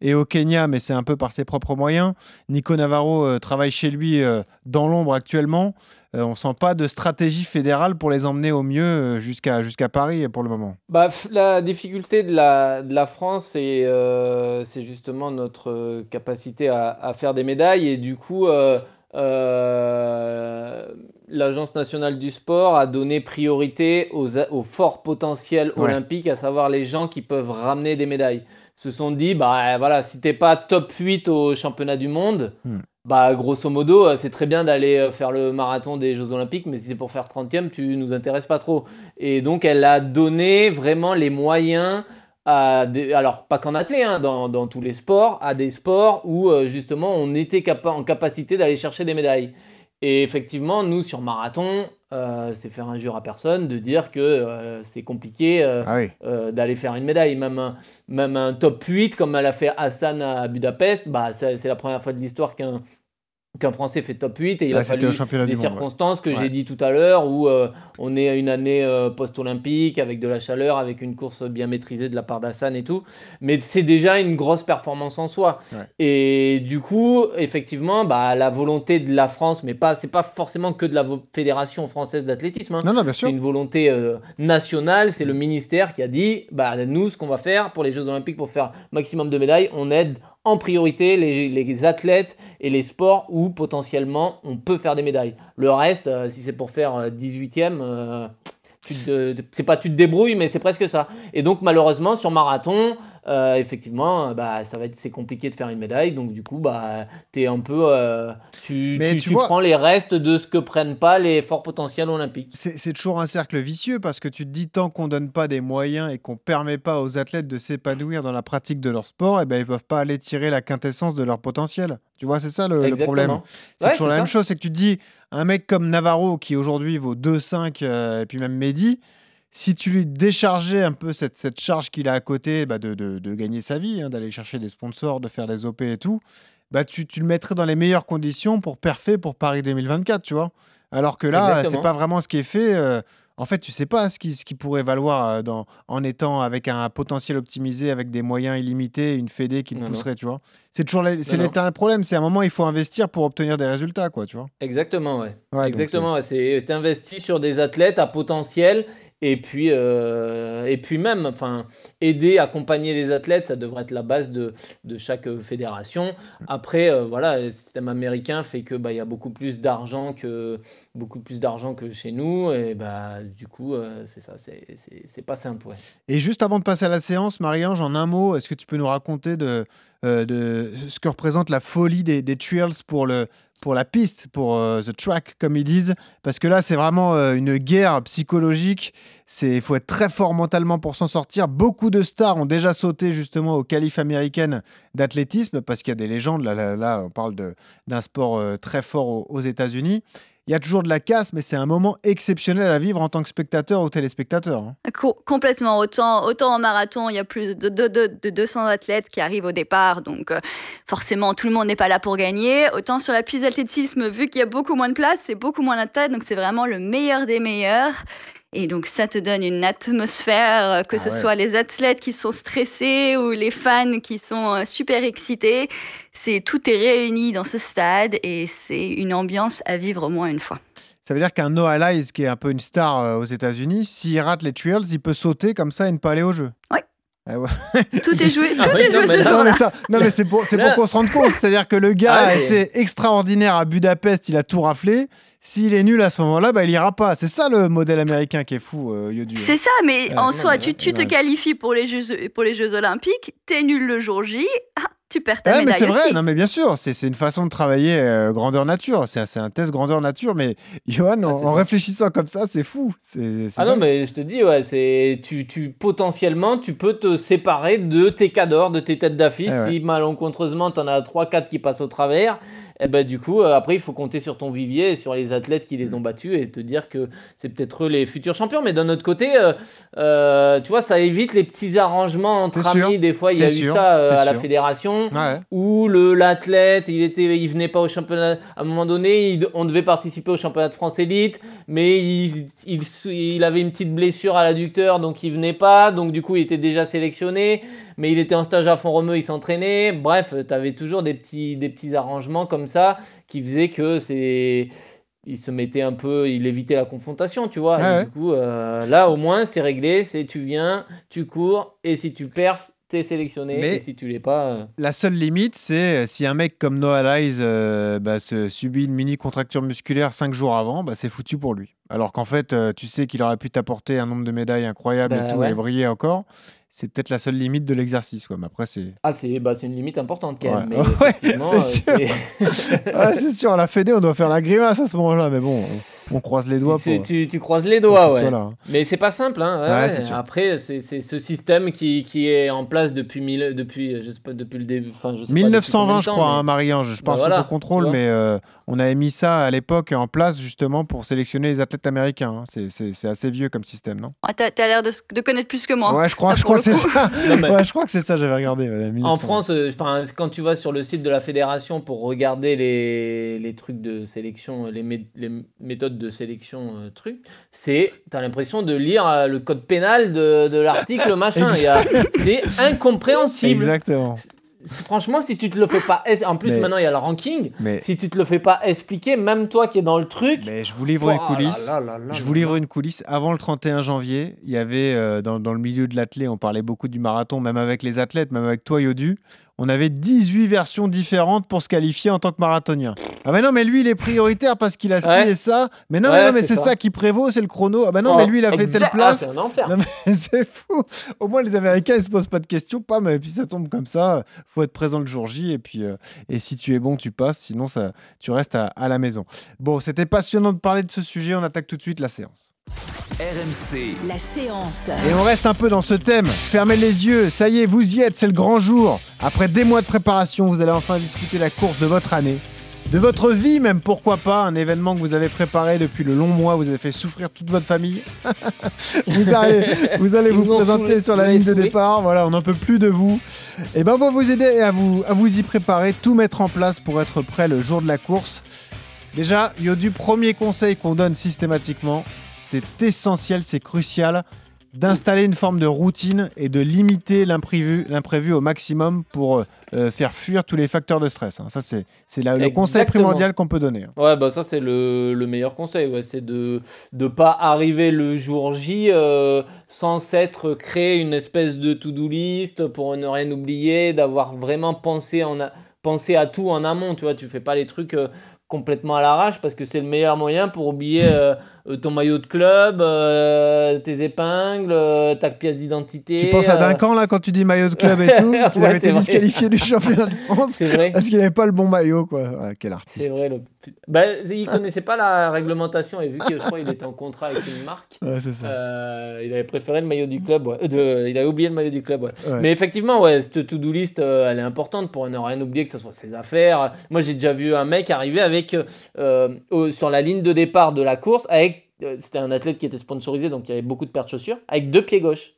est, au Kenya, mais c'est un peu par ses propres moyens. Nico Navarro euh, travaille chez lui euh, dans l'ombre actuellement. Euh, on sent pas de stratégie fédérale pour les emmener au mieux euh, jusqu'à jusqu'à Paris pour le moment. Bah, la difficulté de la, de la France, c'est euh, justement notre capacité à, à faire des médailles. Et du coup, euh, euh, l'Agence nationale du sport a donné priorité aux, aux forts potentiels Ouais. olympiques, à savoir les gens qui peuvent ramener des médailles. Se sont dit, bah voilà, si t'es pas top 8 au championnat du monde, Hmm. Bah grosso modo, euh, c'est très bien d'aller euh, faire le marathon des Jeux Olympiques, mais si c'est pour faire 30e, tu nous intéresses pas trop. Et donc, elle a donné vraiment les moyens à des, alors pas qu'en athlée, hein, dans, tous les sports, à des sports où euh, justement on était en capacité d'aller chercher des médailles. Et effectivement, nous sur marathon, euh, c'est faire injure à personne de dire que euh, c'est compliqué euh, Ah oui. d'aller faire une médaille. Même un, même un top 8, comme elle a fait Hassan à Budapest, bah, c'est c'est la première fois de l'histoire qu'un qu'un Français fait top 8 et il Ah, a fallu des ouais. circonstances que Ouais. j'ai dit tout à l'heure où euh, on est à une année euh, post-olympique avec de la chaleur, avec une course bien maîtrisée de la part d'Hassan et tout. Mais c'est déjà une grosse performance en soi. Ouais. Et du coup, effectivement, bah, la volonté de la France, mais pas, c'est pas forcément que de la Fédération française d'athlétisme. hein. Non, non. C'est une volonté euh, nationale, c'est le ministère qui a dit bah, nous, ce qu'on va faire pour les Jeux Olympiques, pour faire maximum de médailles, on aide en priorité les, athlètes et les sports où potentiellement on peut faire des médailles. Le reste, euh, si c'est pour faire euh, 18e, euh, te- c'est pas tu te débrouilles, mais c'est presque ça. Et donc malheureusement sur marathon, euh, effectivement, euh, bah, ça va être c'est compliqué de faire une médaille. Donc du coup, bah, t'es un peu, euh, tu, Mais tu, tu tu vois- prends les restes de ce que prennent pas les forts potentiels olympiques. C'est toujours un cercle vicieux parce que tu te dis tant qu'on donne pas des moyens et qu'on permet pas aux athlètes de s'épanouir dans la pratique de leur sport, et ben ils peuvent pas aller tirer la quintessence de leur potentiel. Tu vois, c'est ça le, le problème. C'est Ouais, toujours la ça. même chose, c'est que tu te dis un mec comme Navarro qui aujourd'hui vaut 2,5 euh, et puis même Mehdi, si tu lui déchargeais un peu cette, cette charge qu'il a à côté bah, de, de- de gagner sa vie, hein, d'aller chercher des sponsors, de faire des OP et tout, bah tu, tu le mettrais dans les meilleures conditions pour perfer pour Paris 2024, tu vois. Alors que là, c'est pas vraiment ce qui est fait. euh, en fait, tu sais pas ce qui, ce qui pourrait valoir euh, dans, en étant avec un potentiel optimisé, avec des moyens illimités, une fédé qui non. pousserait, tu vois. C'est toujours l'éternel problème. C'est à un moment, il faut investir pour obtenir des résultats, quoi, tu vois. Exactement, ouais. Exactement, ouais. c'est t'investis sur des athlètes à potentiel et puis euh, et puis même, enfin, aider, accompagner les athlètes, ça devrait être la base de, de chaque euh, fédération. Après, euh, voilà, le système américain fait que bah y a beaucoup plus d'argent que beaucoup plus d'argent que chez nous et bah du coup euh, c'est ça, c'est pas simple. Et juste avant de passer à la séance, Marie-Ange, en un mot, est-ce que tu peux nous raconter de, euh, de ce que représente la folie des, des trails pour, le, pour la piste, pour euh, the track, comme ils disent Parce que là, c'est vraiment euh, une guerre psychologique. Il faut être très fort mentalement pour s'en sortir. Beaucoup de stars ont déjà sauté justement aux qualifs américaines d'athlétisme, parce qu'il y a des légendes. Là, là, on parle d'un sport très fort aux États-Unis. Il y a toujours de la casse, mais c'est un moment exceptionnel à vivre en tant que spectateur ou téléspectateur. hein. Co- complètement. Autant, autant en marathon, il y a plus de, de- de- de 200 athlètes qui arrivent au départ, donc euh, forcément tout le monde n'est pas là pour gagner. Autant sur la piste d'athlétisme, vu qu'il y a beaucoup moins de place, c'est beaucoup moins d'athlètes, donc c'est vraiment le meilleur des meilleurs. Et donc ça te donne une atmosphère, euh, que Ah ce ouais. soit les athlètes qui sont stressés ou les fans qui sont euh, super excités. C'est tout est réuni dans ce stade et c'est une ambiance à vivre au moins une fois. Ça veut dire qu'un Noah Lyles, qui est un peu une star euh, aux États-Unis, s'il rate les Trials, il peut sauter comme ça et ne pas aller au jeu. Ouais. Ah. Tout est joué, tout Ah oui, est non, joué mais ce là- Non, jour-là. mais, ça- non, mais c'est pour, c'est pour Là- qu'on se rende compte. C'est-à-dire que le gars Ah, a été extraordinaire à Budapest, il a tout raflé. S'il est nul à ce moment-là, bah, il ira pas. C'est ça le modèle américain qui est fou, euh, Yodu. C'est ça, mais en soi, tu, ouais, te qualifies pour les Jeux, pour les jeux Olympiques, t'es nul le jour J, ah, tu perds ta mais médaille c'est vrai, non mais bien sûr, c'est c'est une façon de travailler euh, grandeur nature, c'est un- test grandeur nature, mais Johan, en, Ah, en réfléchissant comme ça, c'est fou. Ah non, mais je te dis, ouais, c'est tu, tu potentiellement tu peux te séparer de tes cadors, de tes têtes d'affiche. Eh ouais. Si malencontreusement t'en as 3-4 qui passent au travers, et ben du coup, euh, après il faut compter sur ton vivier et sur les athlètes qui les ont battus et te dire que c'est peut-être eux les futurs champions. Mais d'un autre côté, euh, euh, tu vois, ça évite les petits arrangements entre sûr. amis. Des fois, il y a eu ça euh, à la fédération Ouais. où le l'athlète il était il venait pas au championnat à un moment donné il- on devait participer au championnat de France élite mais il, il, il avait une petite blessure à l'adducteur donc il venait pas donc du coup il était déjà sélectionné mais il était en stage à Font-Romeu il s'entraînait bref tu avais toujours des petits des petits arrangements comme ça qui faisaient que c'est il se mettait un peu, il évitait la confrontation, tu vois. Ouais, et ouais. du coup, euh, là, au moins, c'est réglé. C'est tu viens, tu cours, et si tu perds, t'es sélectionné. Mais- Et si tu l'es pas, euh, La seule limite, c'est euh, si un mec comme Noah Lyles euh, bah, se subit une mini contracture musculaire 5 jours avant, bah, c'est foutu pour lui. Alors qu'en fait, tu sais qu'il aurait pu t'apporter un nombre de médailles incroyable Bah et tout, ouais. et briller encore. C'est peut-être la seule limite de l'exercice. quoi. Mais après, c'est. Ah, c'est bah, c'est une limite importante quand même. Ouais. Mais Ouais, effectivement, c'est euh, sûr. c'est- Ah, c'est sûr, à la Fédé, on doit faire la grimace à ce moment-là. Mais bon, on, croise les doigts c'est- pour. tu, tu croises les doigts, ouais. là, hein. Mais c'est pas simple. Hein. ouais, Ouais, ouais. c'est sûr. Après, c'est c'est ce système qui, qui est en place depuis, mille, depuis, je sais pas, depuis le début. Enfin, je sais pas depuis combien 1920, de je temps, crois, mais- hein, Marie-Ange. Je Bah parle voilà, sous ton contrôle, mais euh, on avait mis ça à l'époque en place justement pour sélectionner les athlètes américains. hein. C'est- C'est c'est assez vieux comme système, non? Ah, T'as t'as l'air de, de connaître plus que moi. Ouais, je crois, Ah, je pour crois que le c'est ça. Non, mais- Ouais, je crois que c'est ça, j'avais regardé. ouais, En 1920. France, euh, quand tu vas sur le site de la fédération pour regarder les, les trucs de sélection, les, mé- les méthodes de sélection, euh, trucs, c'est, t'as l'impression de lire euh, le code pénal de, de l'article machin. A- C'est incompréhensible. Exactement. Franchement, si tu te le fais pas, en plus Mais- maintenant il y a le ranking. Mais, Si tu te le fais pas expliquer, même toi qui es dans le truc. mais je vous livre une coulisse. là là là Je vous livre une coulisse. Avant le 31 janvier, il y avait euh, dans, dans le milieu de l'athlète, on parlait beaucoup du marathon, même avec les athlètes, même avec toi, Yodu. On avait 18 versions différentes pour se qualifier en tant que marathonien. Ah ben non, mais lui, il est prioritaire parce qu'il a ci Ouais. et ça. Mais non, Ouais, mais, non, mais c'est ça. ça. qui prévaut, c'est le chrono. Ah ben non, Oh, mais lui, il a fait exact- telle Ah, place. c'est un enfer. C'est fou. Au moins, les Américains, ils se posent pas de questions, pas, mais puis ça tombe comme ça. Faut être présent le jour J, et puis, euh, et si tu es bon, tu passes. Sinon, ça, tu restes à, à la maison. Bon, c'était passionnant de parler de ce sujet. On attaque tout de suite la séance. RMC, La séance. Et on reste un peu dans ce thème. Fermez les yeux. Ça y est, vous y êtes. C'est le grand jour. Après des mois de préparation, vous allez enfin discuter la course de votre année. De votre vie même, pourquoi pas, un événement que vous avez préparé depuis le long mois, vous avez fait souffrir toute votre famille. vous allez vous, allez présenter sur la ligne de départ, voilà, on n'en peut plus de vous. Et ben on va vous aider à vous, à vous y préparer, tout mettre en place pour être prêt le jour de la course. Déjà, Yodu, premier conseil qu'on donne systématiquement, c'est essentiel, c'est crucial d'installer une forme de routine et de limiter l'imprévu, au maximum pour euh, faire fuir tous les facteurs de stress. hein. Ça, c'est, le conseil primordial qu'on peut donner. hein. Ouais, bah ça c'est le, le meilleur conseil, ouais, c'est de ne pas arriver le jour J euh, sans s'être créé une espèce de to-do list pour ne rien oublier, d'avoir vraiment pensé, en a- pensé à tout en amont, tu vois, tu fais pas les trucs euh, complètement à l'arrache parce que c'est le meilleur moyen pour oublier euh, euh, ton maillot de club, euh, tes épingles, euh, ta pièce d'identité. Tu penses à Duncan là quand tu dis maillot de club et tout, parce qu'il Ouais, avait été vrai. disqualifié du championnat de France C'est vrai. parce qu'il n'avait pas le bon maillot quoi. Quel artiste. C'est vrai, le... bah, il connaissait pas la réglementation et vu que je crois qu'il était en contrat avec une marque, Ouais, c'est ça. Il avait préféré le maillot du club, ouais. De- il avait oublié le maillot du club. Mais effectivement, ouais, cette to-do list, elle est importante pour ne rien oublier, que ce soit ses affaires. Moi, j'ai déjà vu un mec arriver avec avec euh, sur la ligne de départ de la course avec euh, c'était un athlète qui était sponsorisé donc il y avait beaucoup de paires de chaussures avec deux pieds gauches.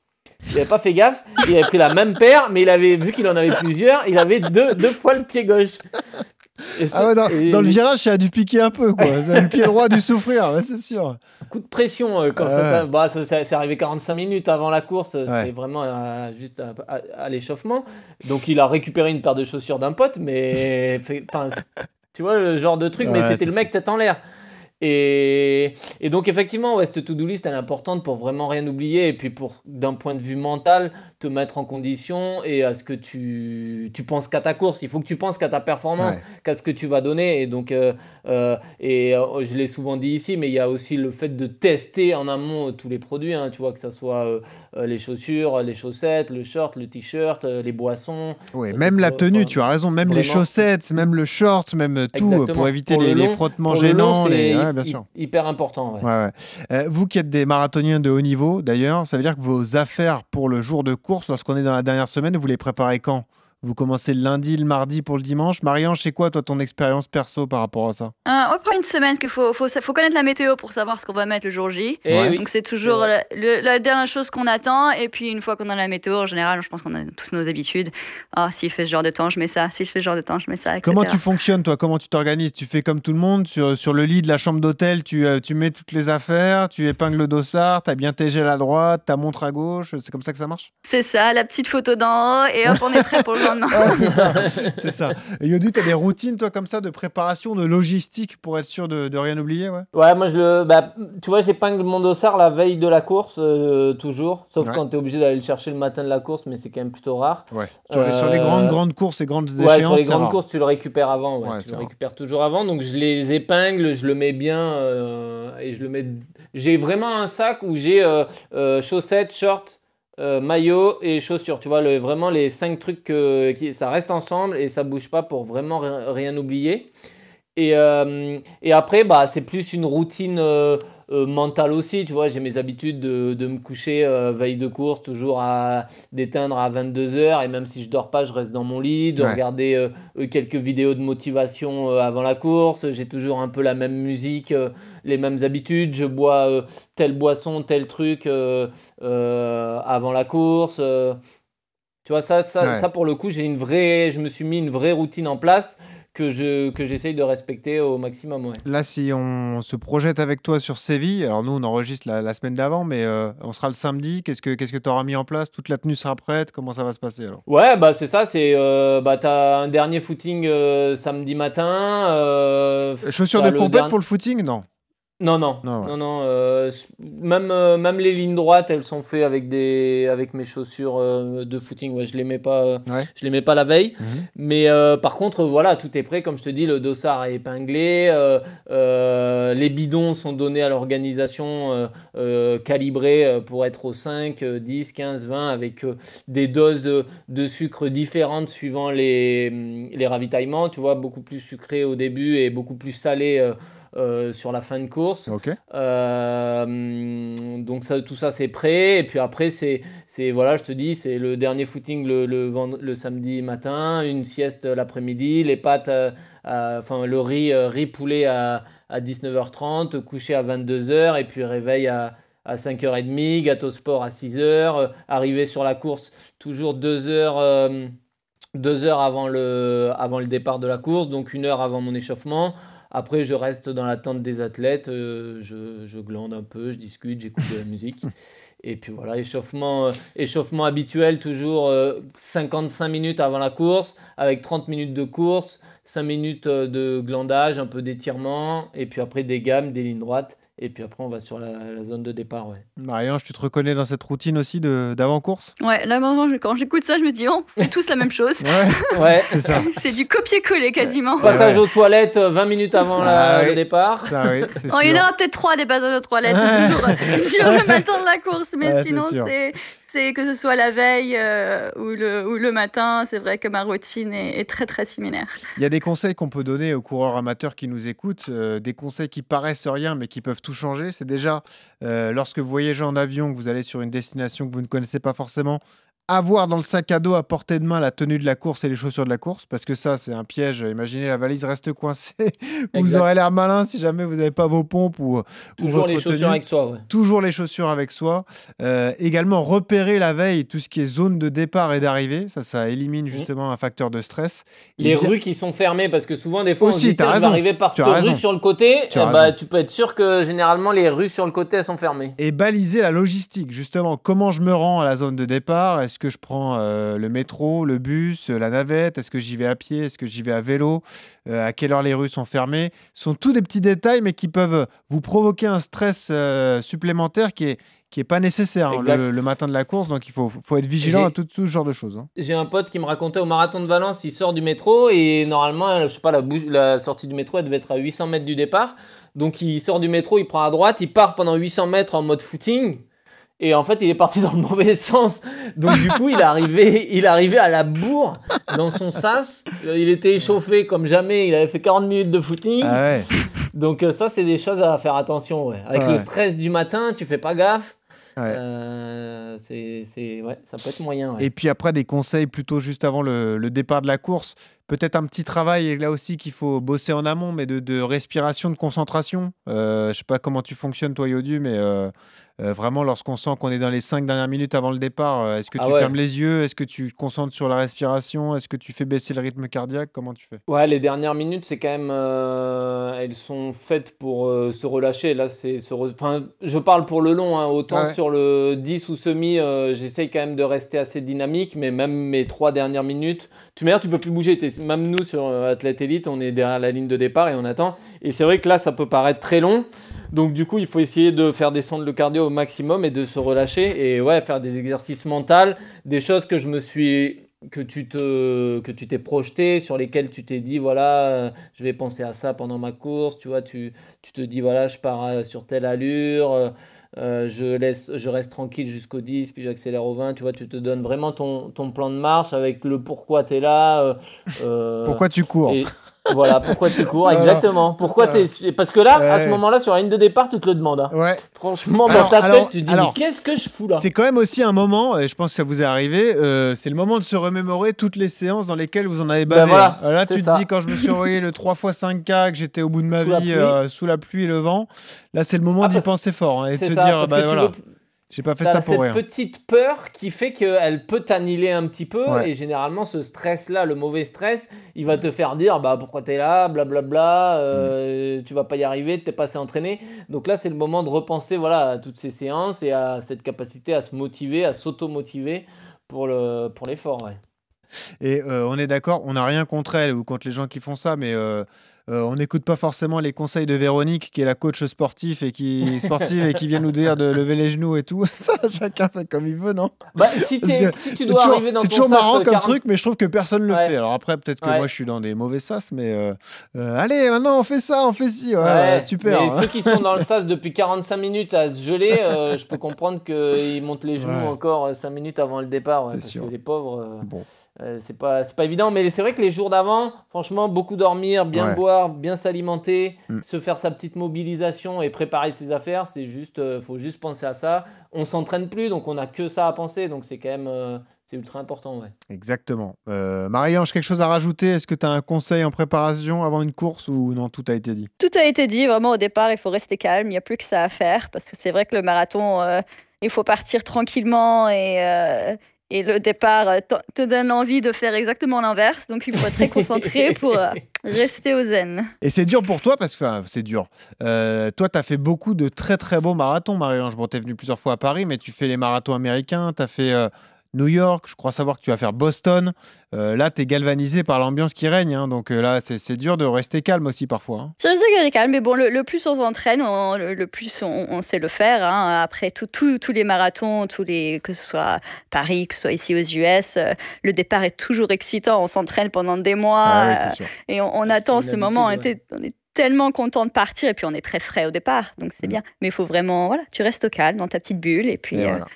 Il n'avait pas fait gaffe, il avait pris la même paire, mais il avait vu qu'il en avait plusieurs, il avait deux, deux fois le pied gauche. Et Ah ouais, dans, et- dans le virage, ça a dû piquer un peu, quoi. Ça a le pied droit a dû souffrir, ouais, c'est sûr. coup de pression euh, quand t'a- bah, c'est arrivé 45 minutes avant la course euh, c'était Ouais. vraiment euh, juste à, à- à l'échauffement donc il a récupéré une paire de chaussures d'un pote mais enfin, tu vois le genre de truc mais c'était le mec tête en l'air. Et, et donc effectivement ouais, cette to-do list elle est importante pour vraiment rien oublier. Et puis pour d'un point de vue mental te mettre en condition et à ce que tu, tu penses qu'à ta course il faut que tu penses qu'à ta performance Ouais. qu'à ce que tu vas donner et donc euh, euh, et euh, je l'ai souvent dit ici, mais il y a aussi le fait de tester en amont tous les produits, hein, tu vois, que ce soit les chaussures, les chaussettes, le short, le t-shirt, les boissons. Ça, même la tenue, tu as raison, même les chaussettes, même le short, même tout, Exactement. pour éviter Pour les, le les long- frottements le gênants. les- ouais, hy- bien sûr. hyper important. ouais. Vous qui êtes des marathoniens de haut niveau, d'ailleurs, ça veut dire que vos affaires pour le jour de course, lorsqu'on est dans la dernière semaine, vous les préparez quand? Vous commencez le lundi, le mardi pour le dimanche. Marianne, c'est quoi, toi, ton expérience perso par rapport à ça? Euh, on prend une semaine qu'il faut, faut, faut connaître la météo pour savoir ce qu'on va mettre le jour J. Et Ouais. oui. Donc c'est toujours la, dernière chose qu'on attend. Et puis une fois qu'on a la météo, en général, je pense qu'on a tous nos habitudes. Ah, s'il fait ce genre de temps, je mets ça. Si je fais ce genre de temps, je mets ça, etc. Comment tu fonctionnes, toi? Comment tu t'organises? Tu fais comme tout le monde? Sur, sur le lit de la chambre d'hôtel, tu, euh, tu mets toutes les affaires, tu épingles le dossard, tu as bien tes gels à droite, ta montre à gauche. C'est comme ça que ça marche? C'est ça, la petite photo d'en haut. Et hop, on est prêt pour le lendemain. Ouais, c'est ça. C'est ça. Et Yodu, tu as des routines, toi, comme ça, de préparation, de logistique pour être sûr de, de rien oublier ouais? Ouais, moi je le. Bah, tu vois, j'épingle mon dossard la veille de la course, euh, toujours. Sauf Ouais. quand tu es obligé d'aller le chercher le matin de la course, mais c'est quand même plutôt rare. Ouais. Sur, les, sur les Euh, grandes, grandes courses et grandes échéances. Ouais, sur les grandes rare. courses, tu le récupères avant. Ouais, Ouais, tu le rare. récupères toujours avant. Donc je les épingle, je le mets bien euh, et je le mets. J'ai vraiment un sac où j'ai euh, euh, chaussettes, shorts, euh, maillot et chaussures. Tu vois, vraiment les cinq trucs que- qui ça reste ensemble et ça bouge pas pour vraiment rien oublier. Et, euh, et après, bah, c'est plus une routine euh, euh, mentale aussi. Tu vois, j'ai mes habitudes de, de me coucher veille de course, toujours à d'éteindre à 22h. Et même si je dors pas, je reste dans mon lit, de Ouais. regarder quelques vidéos de motivation avant la course. J'ai toujours un peu la même musique, les mêmes habitudes. Je bois telle boisson, tel truc avant la course. tu vois, ça, ça, Ouais. ça pour le coup, j'ai une vraie, je me suis mis une vraie routine en place que je que j'essaye de respecter au maximum. Ouais. Là, si on se projette avec toi sur Séville, alors nous, on enregistre la, la semaine d'avant, mais euh, on sera le samedi. Qu'est-ce que qu'est-ce que tu auras mis en place? Toute la tenue sera prête Comment ça va se passer alors? Ouais, bah c'est ça, c'est euh, bah t'as un dernier footing euh, samedi matin. Chaussures de compète pour le footing? Non. Non, non, Non, non, ouais. non. euh, même, euh, même les lignes droites, elles sont faites avec des, avec mes chaussures euh, de footing. Ouais, je les mets pas, Ouais. je les mets pas la veille. Mhm. Mais par contre, voilà, tout est prêt. Comme je te dis, le dossard est épinglé. les bidons sont donnés à l'organisation calibrés pour être au 5, euh, 10, 15, 20 avec des doses de sucre différentes suivant les, les ravitaillements. Tu vois, beaucoup plus sucré au début et beaucoup plus salé. Euh, sur la fin de course. Euh, donc ça, tout ça c'est prêt et puis après c'est c'est voilà je te dis c'est le dernier footing le, le, vend- le samedi matin une sieste l'après-midi les pâtes euh, enfin le riz riz poulet à, à 19h30 coucher à 22h et puis réveil à à 5h30, gâteau sport à 6h, euh, arriver sur la course toujours 2 heures, euh, deux heures avant le, avant le départ de la course, donc une heure avant mon échauffement. Après, je reste dans l'attente des athlètes, euh, je, je glande un peu, je discute, j'écoute de la musique. Et puis voilà, échauffement, euh, échauffement habituel, toujours euh, 55 minutes avant la course, avec 30 minutes de course, 5 minutes euh, de glandage, un peu d'étirement, et puis après des gammes, des lignes droites. Et puis après, on va sur la, la zone de départ. Ouais. Marianne, tu te reconnais dans cette routine aussi de- d'avant-course? Ouais, là maintenant, je- quand j'écoute ça, je me dis, oh, on fait tous la même chose. Ouais, Ouais. c'est ça. C'est du copier-coller quasiment. Passage aux toilettes euh, 20 minutes avant la- Ah oui. le départ. Ça, oui, c'est Oh, il y en aura peut-être trois des passages aux toilettes, c'est toujours sur le matin de la course, mais sinon c'est c'est que ce soit la veille euh, ou, le, ou le matin, c'est vrai que ma routine est, très très similaire. Il y a des conseils qu'on peut donner aux coureurs amateurs qui nous écoutent, euh, des conseils qui paraissent rien mais qui peuvent tout changer. C'est déjà, euh, lorsque vous voyagez en avion, que vous allez sur une destination que vous ne connaissez pas forcément, avoir dans le sac à dos à portée de main la tenue de la course et les chaussures de la course, parce que ça, c'est un piège. Imaginez, la valise reste coincée. vous Exact. aurez l'air malin si jamais vous n'avez pas vos pompes ou ou Toujours les chaussures tenue. avec soi, ouais. Toujours les chaussures avec soi. Euh, également, repérer la veille tout ce qui est zone de départ et d'arrivée. Ça, ça élimine justement un facteur de stress. Et Mmh. Les bien- rues qui sont fermées, parce que souvent, des fois, on Aussi, se dit, arriver par cette rue sur le côté. Tu Eh bah, tu peux être sûr que généralement, les rues sur le côté, elles sont fermées. et baliser la logistique, justement. Comment je me rends à la zone de départ? Est-ce que je prends euh, le métro, le bus, euh, la navette? Est-ce que j'y vais à pied? Est-ce que j'y vais à vélo? Euh, À quelle heure les rues sont fermées? Ce sont tous des petits détails, mais qui peuvent vous provoquer un stress euh, supplémentaire qui est qui est pas nécessaire hein, le, le matin de la course. Donc il faut, faut être vigilant à tout, tout ce genre de choses. hein. J'ai un pote qui me racontait au marathon de Valence, il sort du métro et normalement, je sais pas, la, la sortie du métro, elle devait être à 800 mètres du départ. Donc il sort du métro, il prend à droite, il part pendant 800 mètres en mode footing. Et en fait, il est parti dans le mauvais sens. Donc du coup, il est arrivé, il arrivé à la bourre dans son sas. Il était échauffé comme jamais. Il avait fait 40 minutes de footing. Ah ouais. Donc euh, ça, c'est des choses à faire attention. Ouais. Avec le stress du matin, tu fais pas gaffe. Ouais. Euh, c'est, c'est- ouais, ça peut être moyen. ouais. Et puis après, des conseils plutôt juste avant le, le départ de la course. Peut-être un petit travail, là aussi qu'il faut bosser en amont, mais de, de respiration, de concentration. Euh, je sais pas comment tu fonctionnes, toi, Yodu, mais euh, euh, vraiment, lorsqu'on sent qu'on est dans les cinq dernières minutes avant le départ, euh, est-ce que Ah tu ouais. fermes les yeux? Est-ce que tu te concentres sur la respiration? Est-ce que tu fais baisser le rythme cardiaque? Comment tu fais? Ouais, les dernières minutes, c'est quand même. euh, elles sont faites pour se relâcher. Là, c'est se re- Enfin, je parle pour le long. hein. Autant Ouais. sur le 10 ou semi, j'essaye quand même de rester assez dynamique. Mais même mes trois dernières minutes, tu m'as tu peux plus bouger. Même nous, sur Athlète Elite, on est derrière la ligne de départ et on attend. Et c'est vrai que là, ça peut paraître très long. Donc, du coup, il faut essayer de faire descendre le cardio au maximum et de se relâcher. Et ouais, faire des exercices mentaux, des choses que je me suis que tu te que tu t'es projeté sur lesquelles tu t'es dit voilà euh, je vais penser à ça pendant ma course tu vois tu, tu te dis voilà je pars euh, sur telle allure euh, je laisse je reste tranquille jusqu'au 10 puis j'accélère au 20 tu vois tu te donnes vraiment ton, ton plan de marche avec le pourquoi tu es là euh, Pourquoi tu cours et voilà pourquoi tu cours Voilà. exactement pourquoi parce que là à ce moment-là sur la ligne de départ tu te le demandes hein. Ouais. franchement dans ta tête tu te dis mais qu'est-ce que je fous là? C'est quand même aussi un moment, et je pense que ça vous est arrivé, euh, c'est le moment de se remémorer toutes les séances dans lesquelles vous en avez Ben bavé. voilà, Euh, là, tu te dis, quand je me suis envoyé le 3x5K, que j'étais au bout de ma Sous la vie pluie. euh, sous la pluie et le vent, là, c'est le moment Ah, d'y penser fort hein, et de se ça dire, bah, tu voilà, veux j'ai pas fait ça pour cette rien. petite peur qui fait qu'elle peut t'annihiler un petit peu Ouais. et généralement ce stress là le mauvais stress il va te faire dire bah pourquoi t'es là blablabla euh, tu vas pas y arriver t'es pas assez entraîné donc là c'est le moment de repenser voilà à toutes ces séances et à cette capacité à se motiver à s'auto-motiver pour le pour l'effort ouais. Et euh, on est d'accord, on n'a rien contre elle ou contre les gens qui font ça, mais euh, euh, on n'écoute pas forcément les conseils de Véronique, qui est la coach sportif et qui sportive et qui vient nous dire de lever les genoux et tout. Ça, chacun fait comme il veut, non? Bah si, tu C'est dois toujours, arriver dans c'est toujours marrant comme 40 truc, mais je trouve que personne le Ouais. fait. Alors après, peut-être que Ouais. moi je suis dans des mauvais sas, mais allez, maintenant on fait ça, on fait ci, ouais, super. Mais hein. ceux qui sont dans le sas depuis 45 minutes à se geler, je peux comprendre qu'ils montent les genoux encore 5 minutes avant le départ. parce sûr. que les pauvres, Bon. Euh, c'est pas, c'est pas évident. Mais c'est vrai que les jours d'avant, franchement, beaucoup dormir, bien Ouais. boire, bien s'alimenter, Mm. se faire sa petite mobilisation et préparer ses affaires, c'est juste, euh, faut juste penser à ça. On s'entraîne plus, donc on a que ça à penser. Donc c'est quand même, euh, c'est ultra important. Ouais. Exactement. Euh, Marie-Ange, quelque chose à rajouter? Est-ce que tu as un conseil en préparation avant une course ou non, tout a été dit? Tout a été dit, vraiment au départ, il faut rester calme, il n'y a plus que ça à faire, parce que c'est vrai que le marathon, euh, il faut partir tranquillement et, euh, et le départ euh, te- donne envie de faire exactement l'inverse, donc il faut être très concentré pour euh, rester au zen. Et c'est dur pour toi parce que enfin, c'est dur. Euh, toi, tu as fait beaucoup de très très beaux marathons, Marie-Ange. Bon, tu es venu plusieurs fois à Paris, mais tu fais les marathons américains, tu as fait euh, New York, je crois savoir que tu vas faire Boston. Euh, là, tu es galvanisé par l'ambiance qui règne. hein. donc euh, là, c'est dur de rester calme aussi parfois. hein. C'est juste de garder calme, mais bon, le, le plus on s'entraîne, le, le plus on, on sait le faire. hein. Après tout- tout- tous les marathons, tous les, que ce soit Paris, que ce soit ici aux US, euh, le départ est toujours excitant. On s'entraîne pendant des mois. Ah oui, euh. Et on, attend ce moment, on, était, est tellement content de partir et puis on est très frais au départ, donc c'est Mm. bien. Mais il faut vraiment, voilà, tu restes au calme dans ta petite bulle et puis Et euh, voilà.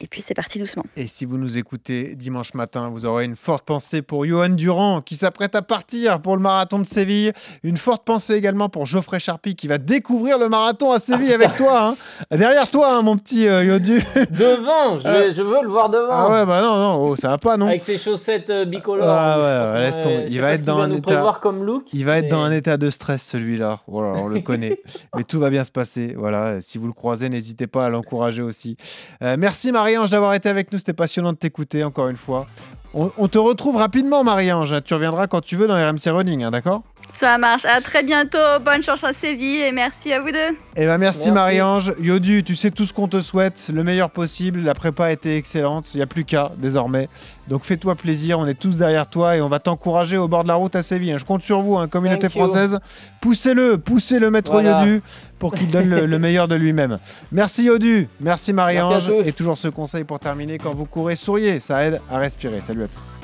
Et puis c'est parti doucement. Et si vous nous écoutez dimanche matin, vous aurez une forte pensée pour Johan Durand qui s'apprête à partir pour le marathon de Séville. Une forte pensée également pour Geoffrey Charpie qui va découvrir le marathon à Séville avec toi. hein. Derrière toi, hein, mon petit euh, Yodu. Devant, je, Euh. je veux le voir devant. Ah ouais, bah non, non, oh, ça va pas, non. Avec ses chaussettes euh, bicolores. Ah ouais, laisse comment- tomber. Il va être dans un état- prévoir comme look. Il va être dans un état de stress, celui-là. Voilà, on le connaît. Mais tout va bien se passer. Voilà, si vous le croisez, n'hésitez pas à l'encourager aussi. Euh, merci Marie-Ange d'avoir été avec nous. C'était passionnant de t'écouter encore une fois. On, on te retrouve rapidement, Marie-Ange. Tu reviendras quand tu veux dans RMC Running, hein, d'accord? Ça marche. À très bientôt. Bonne chance à Séville et merci à vous deux. Eh ben merci, Merci. Marie-Ange. Yodu, tu sais tout ce qu'on te souhaite, le meilleur possible. La prépa a été excellente. Il n'y a plus qu'à désormais. Donc fais-toi plaisir. On est tous derrière toi et on va t'encourager au bord de la route à Séville. hein. Je compte sur vous, hein, communauté Thank you. française. Poussez-le, poussez le maître Voilà. Yodu pour qu'il donne le, le meilleur de lui-même. Merci Yodu, merci Marie-Ange. Et toujours ce conseil pour terminer quand vous courez, souriez. Ça aide à respirer. Salut à tous.